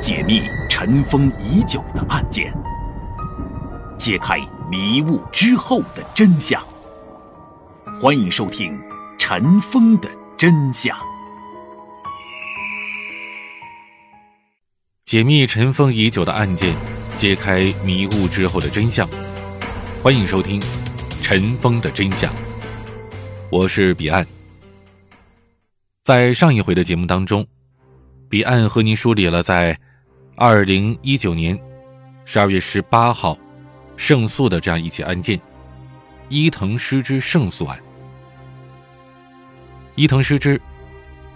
解密尘封已久的案件，揭开迷雾之后的真相。欢迎收听《尘封的真相》。解密尘封已久的案件，揭开迷雾之后的真相。欢迎收听《尘封的真相》。我是彼岸。在上一回的节目当中，彼岸和您梳理了在二零一九年十二月十八号胜诉的这样一起案件——伊藤诗织胜诉案。伊藤诗织，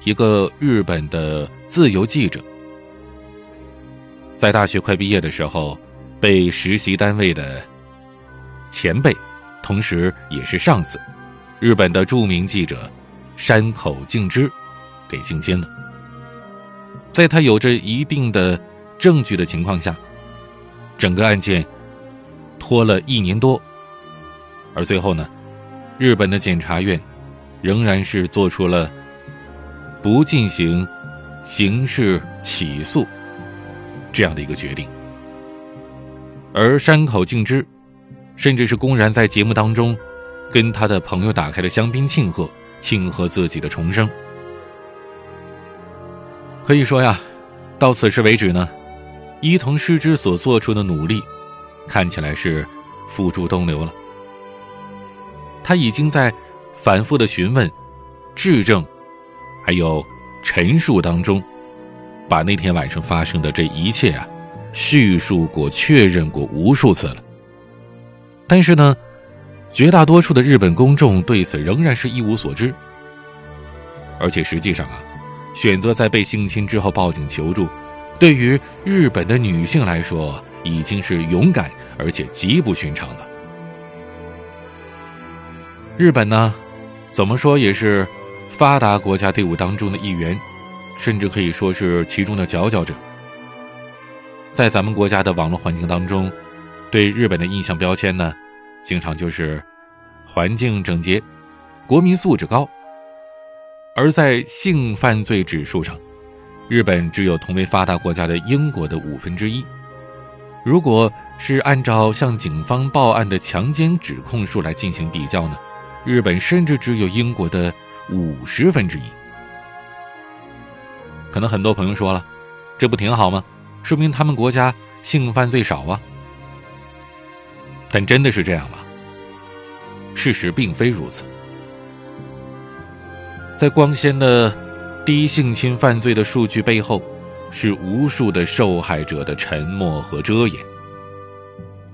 一个日本的自由记者，在大学快毕业的时候，被实习单位的前辈，同时也是上司，日本的著名记者。山口敬之给性侵了，在他有着一定的证据的情况下，整个案件拖了一年多，而最后呢，日本的检察院仍然是做出了不进行刑事起诉这样的一个决定，而山口敬之甚至是公然在节目当中跟他的朋友打开了香槟庆贺。庆贺自己的重生。可以说呀，到此时为止呢，伊藤诗织所做出的努力，看起来是付诸东流了。他已经在反复的询问、质证，还有陈述当中，把那天晚上发生的这一切啊，叙述过、确认过无数次了。但是呢？绝大多数的日本公众对此仍然是一无所知，而且实际上啊，选择在被性侵之后报警求助，对于日本的女性来说已经是勇敢而且极不寻常了。日本呢，怎么说也是发达国家队伍当中的一员，甚至可以说是其中的佼佼者。在咱们国家的网络环境当中，对日本的印象标签呢？经常就是环境整洁，国民素质高。而在性犯罪指数上，日本只有同为发达国家的英国的五分之一。如果是按照向警方报案的强奸指控数来进行比较呢，日本甚至只有英国的五十分之一。可能很多朋友说了，这不挺好吗？说明他们国家性犯罪少啊。但真的是这样吗？事实并非如此。在光鲜的低性侵犯罪的数据背后，是无数的受害者的沉默和遮掩。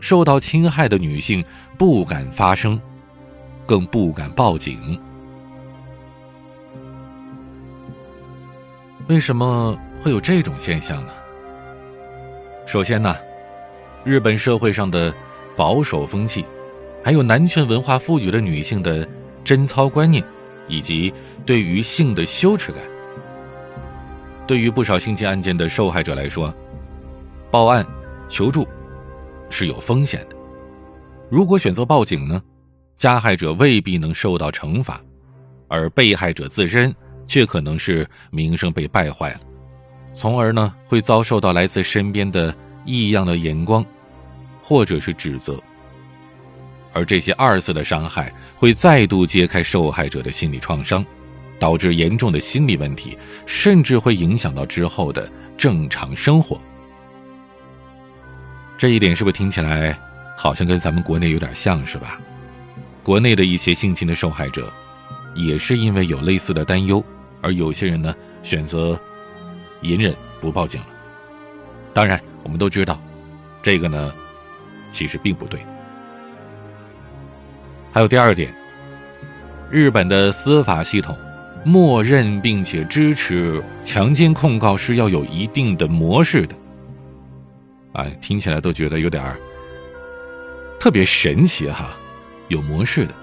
受到侵害的女性不敢发声，更不敢报警。为什么会有这种现象呢？首先呢，日本社会上的。保守风气，还有男权文化赋予了女性的贞操观念，以及对于性的羞耻感。对于不少性侵案件的受害者来说，报案求助是有风险的。如果选择报警呢，加害者未必能受到惩罚，而被害者自身却可能是名声被败坏了，从而呢会遭受到来自身边的异样的眼光。或者是指责，而这些二次的伤害会再度揭开受害者的心理创伤，导致严重的心理问题，甚至会影响到之后的正常生活。这一点是不是听起来好像跟咱们国内有点像是吧？国内的一些性侵的受害者，也是因为有类似的担忧，而有些人呢选择隐忍不报警了。当然，我们都知道，这个呢。其实并不对。还有第二点，日本的司法系统默认并且支持强奸控告是要有一定的模式的。哎，听起来都觉得有点特别神奇哈，有模式的。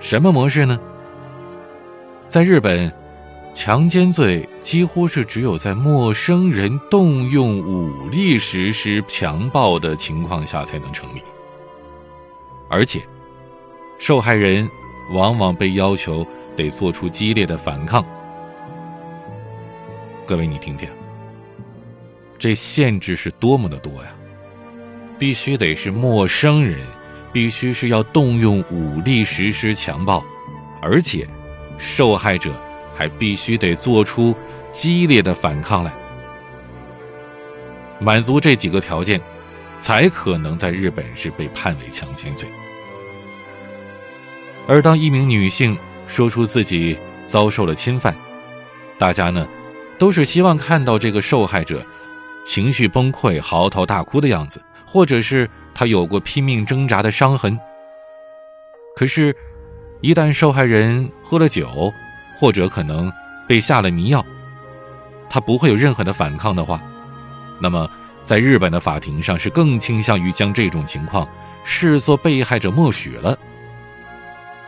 什么模式呢？在日本。强奸罪几乎是只有在陌生人动用武力实施强暴的情况下才能成立，而且受害人往往被要求得做出激烈的反抗。各位，你听听，这限制是多么的多呀！必须得是陌生人，必须是要动用武力实施强暴，而且受害者还必须得做出激烈的反抗来。满足这几个条件，才可能在日本是被判为强奸罪。而当一名女性说出自己遭受了侵犯，大家呢，都是希望看到这个受害者情绪崩溃、嚎啕大哭的样子，或者是他有过拼命挣扎的伤痕。可是，一旦受害人喝了酒，或者可能被下了迷药，他不会有任何的反抗的话，那么在日本的法庭上是更倾向于将这种情况视作被害者默许了。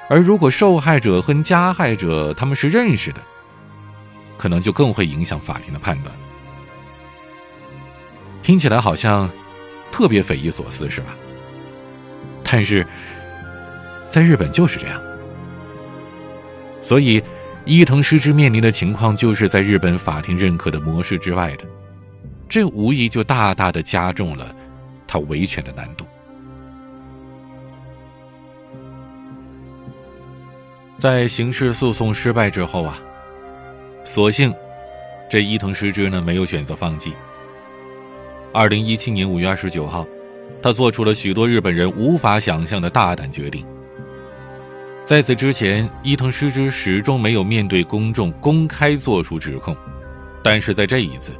而如果受害者和加害者他们是认识的，可能就更会影响法庭的判断。听起来好像特别匪夷所思，是吧？但是在日本就是这样，所以伊藤诗织面临的情况就是在日本法庭认可的模式之外的，这无疑就大大的加重了他维权的难度。在刑事诉讼失败之后啊，所幸这伊藤诗织呢没有选择放弃。二零一七年五月二十九号，他做出了许多日本人无法想象的大胆决定。在此之前，伊藤诗织始终没有面对公众公开做出指控，但是在这一次，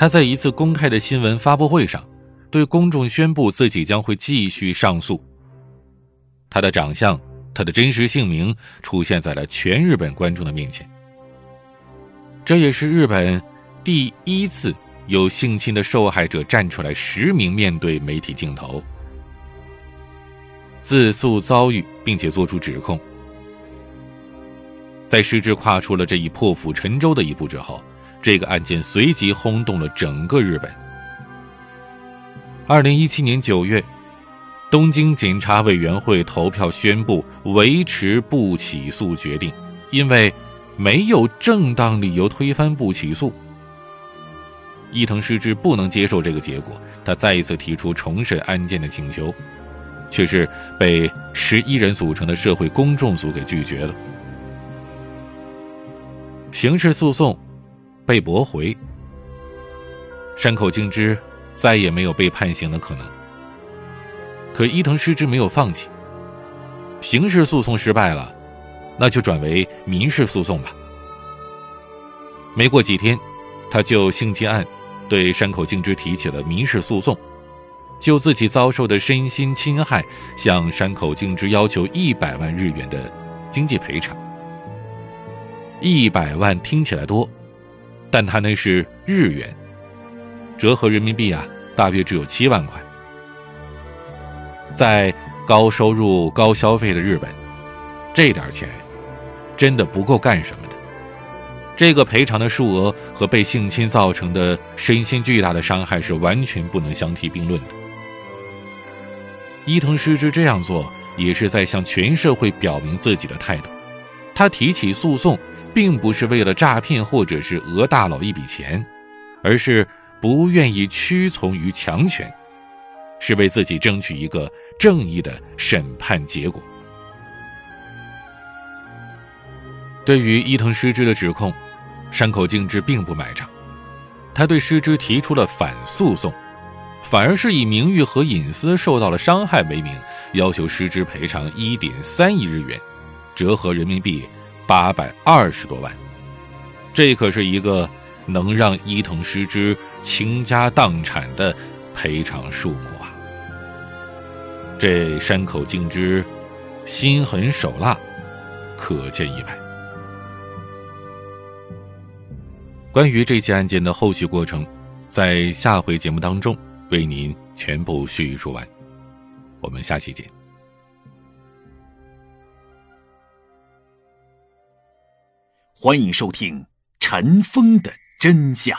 他在一次公开的新闻发布会上，对公众宣布自己将会继续上诉。他的长相。他的真实姓名出现在了全日本观众的面前。这也是日本第一次有性侵的受害者站出来实名面对媒体镜头，自诉遭遇，并且做出指控。在失之跨出了这一破釜沉舟的一步之后，这个案件随即轰动了整个日本。二零一七年九月。东京检察委员会投票宣布维持不起诉决定，因为没有正当理由推翻不起诉。伊藤诗织不能接受这个结果，他再一次提出重审案件的请求，却是被十一人组成的社会公众组给拒绝了。刑事诉讼被驳回，山口敬之再也没有被判刑的可能。可伊藤诗织没有放弃。刑事诉讼失败了，那就转为民事诉讼吧。没过几天，他就性侵案对山口敬之提起了民事诉讼，就自己遭受的身心侵害向山口敬之要求一百万日元的经济赔偿。一百万听起来多，但他那是日元，折合人民币啊，大约只有七万块。在高收入、高消费的日本，这点钱真的不够干什么的。这个赔偿的数额和被性侵造成的身心巨大的伤害是完全不能相提并论的。伊藤诗织这样做，也是在向全社会表明自己的态度。他提起诉讼，并不是为了诈骗或者是讹大佬一笔钱，而是不愿意屈从于强权。是为自己争取一个正义的审判结果。对于伊藤诗织的指控，山口敬之并不买账，他对诗织提出了反诉讼，反而是以名誉和隐私受到了伤害为名，要求诗织赔偿一点三亿日元，折合人民币八百二十多万。这可是一个能让伊藤诗织倾家荡产的赔偿数目啊。这山口敬之心狠手辣，可见一斑。关于这起案件的后续过程，在下回节目当中为您全部叙述完。我们下期见。欢迎收听《尘封的真相》。